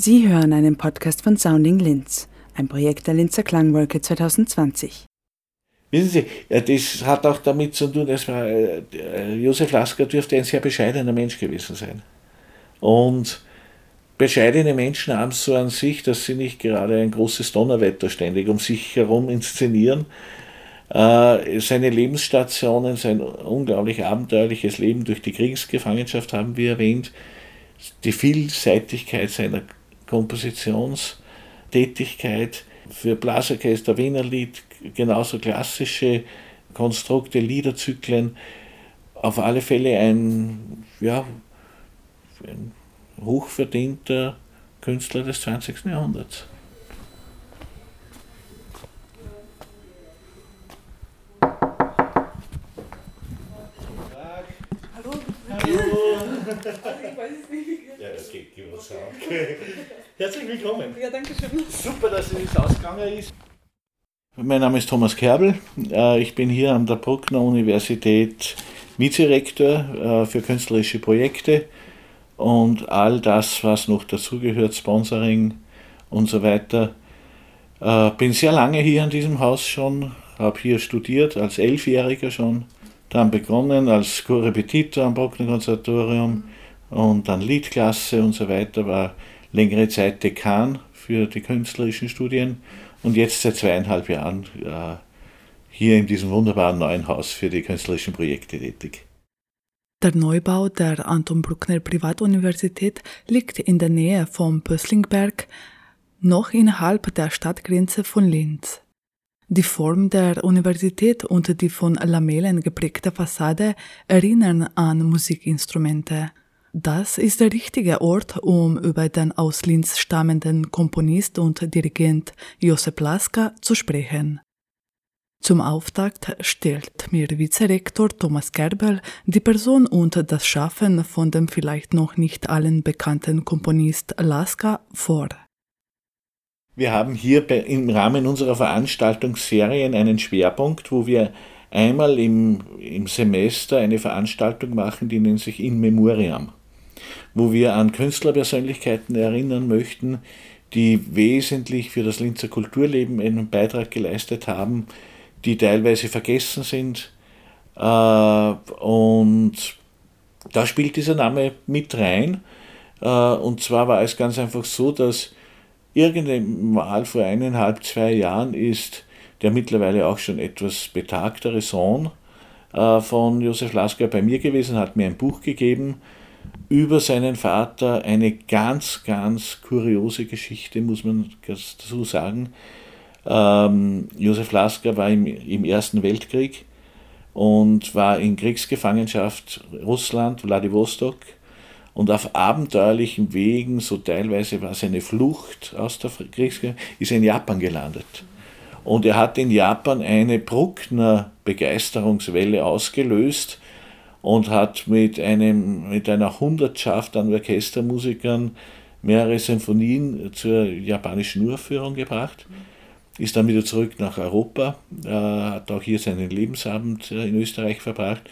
Sie hören einen Podcast von Sounding Linz, ein Projekt der Linzer Klangwolke 2020. Wissen Sie, das hat auch damit zu tun, dass man, äh, Josef Lasker dürfte ein sehr bescheidener Mensch gewesen sein. Und bescheidene Menschen haben es so an sich, dass sie nicht gerade ein großes Donnerwetter ständig um sich herum inszenieren. Äh, seine Lebensstationen, sein unglaublich abenteuerliches Leben durch die Kriegsgefangenschaft haben wir erwähnt, die Vielseitigkeit seiner Kompositionstätigkeit für Blasorchester, Wiener Lied, genauso klassische Konstrukte, Liederzyklen, auf alle Fälle ein, ja, ein hochverdienter Künstler des 20. Jahrhunderts. Hallo. Hallo. Ja, das geht, gib uns. Herzlich willkommen. Ja, danke schön. Super, dass es ausgegangen ist. Mein Name ist Thomas Kerbel. Äh, ich bin hier an der Bruckner Universität Vizerektor äh, für künstlerische Projekte und all das, was noch dazugehört, Sponsoring und so weiter. Äh, bin sehr lange hier in diesem Haus schon, habe hier studiert, als Elfjähriger schon, dann begonnen als Korrepetitor am Bruckner Konservatorium und dann Liedklasse und so weiter, war längere Zeit Dekan für die künstlerischen Studien und jetzt seit zweieinhalb Jahren äh, hier in diesem wunderbaren neuen Haus für die künstlerischen Projekte tätig. Der Neubau der Anton Bruckner Privatuniversität liegt in der Nähe vom Pösslingberg, noch innerhalb der Stadtgrenze von Linz. Die Form der Universität und die von Lamellen geprägte Fassade erinnern an Musikinstrumente. Das ist der richtige Ort, um über den aus Linz stammenden Komponist und Dirigent Josep Laska zu sprechen. Zum Auftakt stellt mir Vizerektor Thomas Gerbel die Person und das Schaffen von dem vielleicht noch nicht allen bekannten Komponist Laska vor. Wir haben hier im Rahmen unserer Veranstaltungsserien einen Schwerpunkt, wo wir einmal im, im Semester eine Veranstaltung machen, die nennt sich In Memoriam, wo wir an Künstlerpersönlichkeiten erinnern möchten, die wesentlich für das Linzer Kulturleben einen Beitrag geleistet haben, die teilweise vergessen sind. Äh, und da spielt dieser Name mit rein. Äh, und zwar war es ganz einfach so, dass irgendwann mal vor eineinhalb, zwei Jahren ist der mittlerweile auch schon etwas betagtere Sohn äh, von Josef Lasker bei mir gewesen, hat mir ein Buch gegeben über seinen Vater, eine ganz, ganz kuriose Geschichte, muss man dazu sagen. Ähm, Josef Lasker war im, im Ersten Weltkrieg und war in Kriegsgefangenschaft Russland, Vladivostok. Und auf abenteuerlichen Wegen, so teilweise war es eine Flucht aus der Kriegsgefangenschaft, ist er in Japan gelandet. Und er hat in Japan eine Bruckner Begeisterungswelle ausgelöst und hat mit, einem, mit einer Hundertschaft an Orchestermusikern mehrere Sinfonien zur japanischen Uraufführung gebracht. Ist dann wieder zurück nach Europa, äh, hat auch hier seinen Lebensabend äh, in Österreich verbracht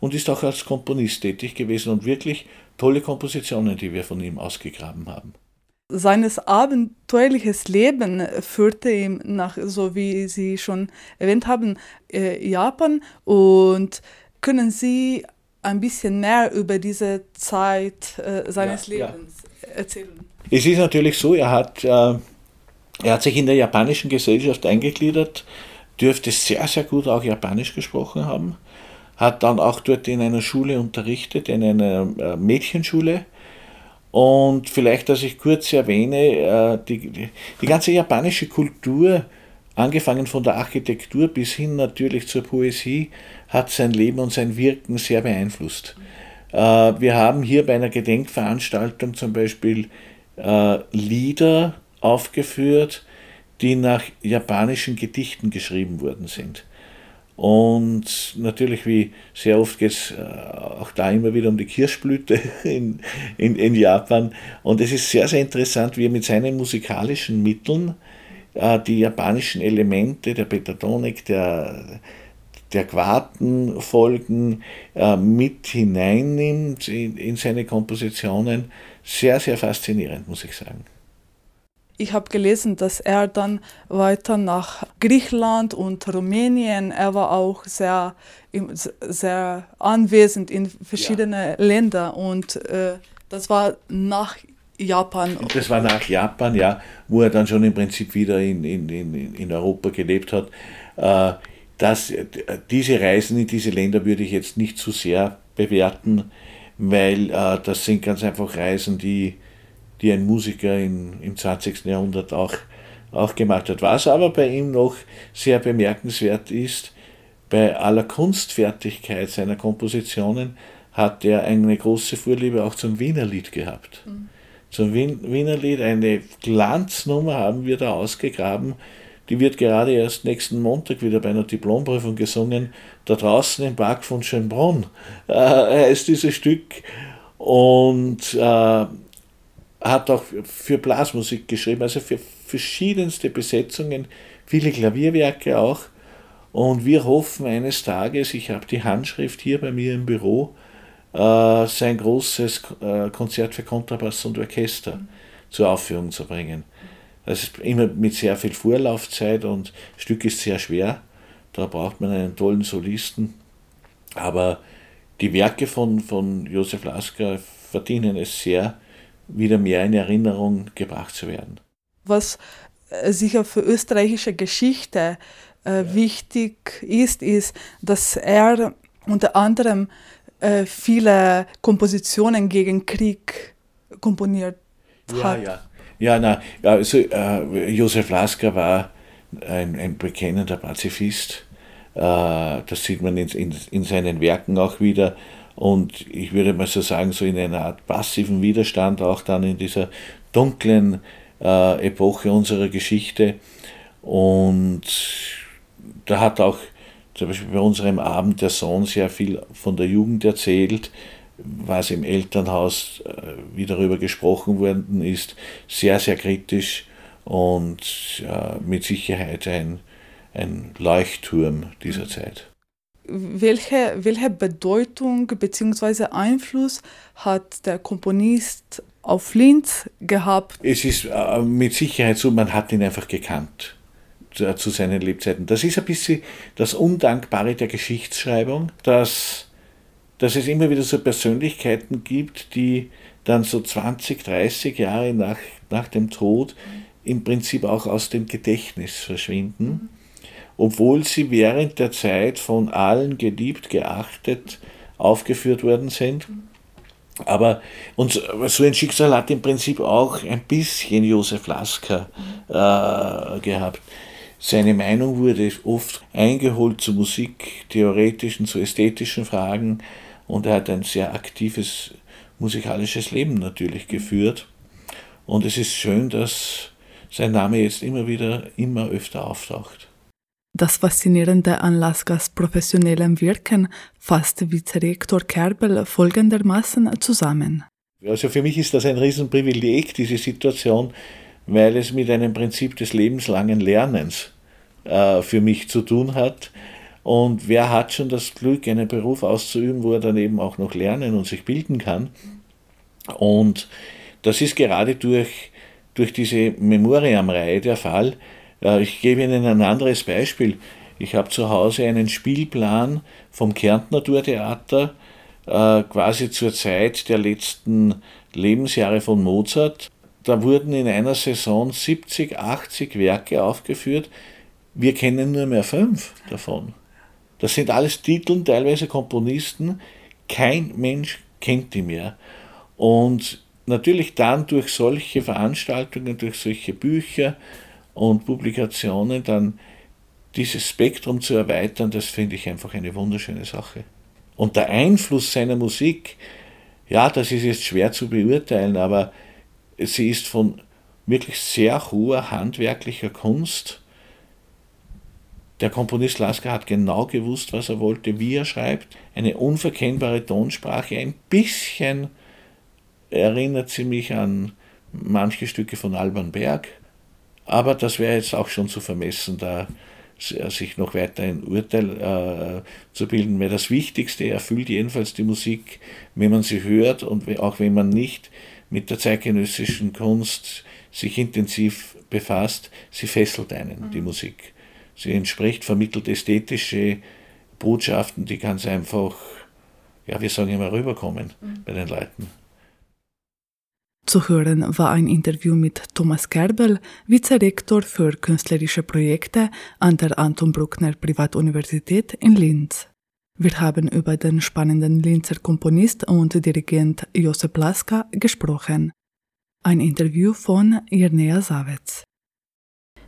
und ist auch als Komponist tätig gewesen und wirklich tolle Kompositionen, die wir von ihm ausgegraben haben. Seines abenteuerliches Leben führte ihm nach, so wie Sie schon erwähnt haben, äh, Japan. Und können Sie ein bisschen mehr über diese Zeit äh, seines ja, Lebens ja. erzählen? Es ist natürlich so, er hat äh, er hat sich in der japanischen Gesellschaft eingegliedert, dürfte sehr, sehr gut auch Japanisch gesprochen haben, hat dann auch dort in einer Schule unterrichtet, in einer äh, Mädchenschule. Und vielleicht, dass ich kurz erwähne, äh, die, die ganze japanische Kultur, angefangen von der Architektur bis hin natürlich zur Poesie, hat sein Leben und sein Wirken sehr beeinflusst. Äh, wir haben hier bei einer Gedenkveranstaltung zum Beispiel Lieder aufgeführt, die nach japanischen Gedichten geschrieben worden sind. Und natürlich, wie sehr oft geht es äh, auch da immer wieder um die Kirschblüte in, in, in, Japan. Und es ist sehr, sehr interessant, wie er mit seinen musikalischen Mitteln äh, die japanischen Elemente der Pentatonik, der, der Quartenfolgen äh, mit hineinnimmt in, in seine Kompositionen. Sehr, sehr faszinierend, muss ich sagen. ich habe gelesen, dass er dann weiter nach Griechenland und Rumänien, er war auch sehr, sehr anwesend in verschiedene ja. Länder und äh, das war nach Japan. Das war nach Japan, ja, wo er dann schon im Prinzip wieder in, in, in, in Europa gelebt hat. Äh, das, diese Reisen in diese Länder würde ich jetzt nicht zu sehr bewerten, weil äh, das sind ganz einfach Reisen, die, die ein Musiker in, im 20. Jahrhundert auch, auch gemacht hat. Was aber bei ihm noch sehr bemerkenswert ist, bei aller Kunstfertigkeit seiner Kompositionen hat er eine große Vorliebe auch zum Wienerlied gehabt. Mhm. Zum Wienerlied, eine Glanznummer haben wir da ausgegraben, die wird gerade erst nächsten Montag wieder bei einer Diplomprüfung gesungen. Da draußen im Park von Schönbrunn äh, heißt dieses Stück und äh, hat auch für Blasmusik geschrieben, also für verschiedenste Besetzungen, viele Klavierwerke auch. Und wir hoffen eines Tages, ich habe die Handschrift hier bei mir im Büro, äh, sein großes äh, Konzert für Kontrabass und Orchester zur Aufführung zu bringen. Das ist immer mit sehr viel Vorlaufzeit und das Stück ist sehr schwer. Da braucht man einen tollen Solisten. Aber die Werke von, von Josef Lasker verdienen es sehr, wieder mehr in Erinnerung gebracht zu werden. Was äh, sicher für österreichische Geschichte äh, ja. wichtig ist, ist, dass er unter anderem äh, viele Kompositionen gegen Krieg komponiert hat. Ja, ja. Ja, na, also äh, Josef Lasker war ein, ein bekennender Pazifist. Äh, das sieht man in, in, in seinen Werken auch wieder. Und ich würde mal so sagen, so in einer Art passiven Widerstand auch dann in dieser dunklen äh, Epoche unserer Geschichte. Und da hat auch zum Beispiel bei unserem Abend der Sohn sehr viel von der Jugend erzählt, was im Elternhaus, äh, wie darüber gesprochen worden ist, sehr, sehr kritisch und mit Sicherheit ein, ein Leuchtturm dieser Zeit. Welche, welche Bedeutung bzw. Einfluss hat der Komponist auf Linz gehabt? Es ist äh, mit Sicherheit so, man hat ihn einfach gekannt zu, zu seinen Lebzeiten. Das ist ein bisschen das Undankbare der Geschichtsschreibung, dass dass es immer wieder so Persönlichkeiten gibt, die dann so 20, 30 Jahre nach, nach dem Tod im Prinzip auch aus dem Gedächtnis verschwinden, obwohl sie während der Zeit von allen geliebt, geachtet, aufgeführt worden sind. Aber und so ein Schicksal hat im Prinzip auch ein bisschen Josef Lasker äh, gehabt. Seine Meinung wurde oft eingeholt zu musiktheoretischen, zu ästhetischen Fragen und er hat ein sehr aktives musikalisches Leben natürlich geführt. Und es ist schön, dass sein Name jetzt immer wieder, immer öfter auftaucht. Das Faszinierende an Laskas professionellem Wirken fasste Vizerektor Kerbel folgendermaßen zusammen. Also für mich ist das ein Riesenprivileg, diese Situation, weil es mit einem Prinzip des lebenslangen Lernens äh, für mich zu tun hat. Und wer hat schon das Glück, einen Beruf auszuüben, wo er dann eben auch noch lernen und sich bilden kann? Und das ist gerade durch, durch diese Memoriam-Reihe der Fall. Äh, ich gebe Ihnen ein anderes Beispiel. Ich habe zu Hause einen Spielplan vom Kärntner Naturtheater, äh, quasi zur Zeit der letzten Lebensjahre von Mozart. Da wurden in einer Saison 70, 80 Werke aufgeführt. Wir kennen nur mehr fünf davon. Das sind alles Titel, teilweise Komponisten. Kein Mensch kennt die mehr. Und natürlich dann durch solche Veranstaltungen, durch solche Bücher und Publikationen dann dieses Spektrum zu erweitern, das finde ich einfach eine wunderschöne Sache. Und der Einfluss seiner Musik, ja, das ist jetzt schwer zu beurteilen, aber sie ist von wirklich sehr hoher handwerklicher Kunst der Komponist Lasker hat genau gewusst, was er wollte, wie er schreibt. Eine unverkennbare Tonsprache, ein bisschen erinnert sie mich an manche Stücke von Alban Berg. Aber das wäre jetzt auch schon zu vermessen, da sich noch weiter ein Urteil äh, zu bilden, weil das Wichtigste erfüllt jedenfalls die Musik, wenn man sie hört und auch wenn man nicht mit der zeitgenössischen Kunst sich intensiv befasst, sie fesselt einen, mhm. die Musik. Sie entspricht, vermittelt ästhetische Botschaften, die ganz einfach, ja, wir sagen immer, rüberkommen mhm. bei den Leuten. Zu hören war ein Interview mit Thomas Kerbel, Vizerektor für künstlerische Projekte an der Anton Bruckner Privatuniversität in Linz. Wir haben über den spannenden Linzer Komponist und Dirigent Josep Laska gesprochen. Ein Interview von Irnea Savitz.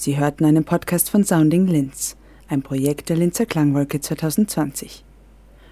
Sie hörten einen Podcast von Sounding Linz, ein Projekt der Linzer Klangwolke 2020.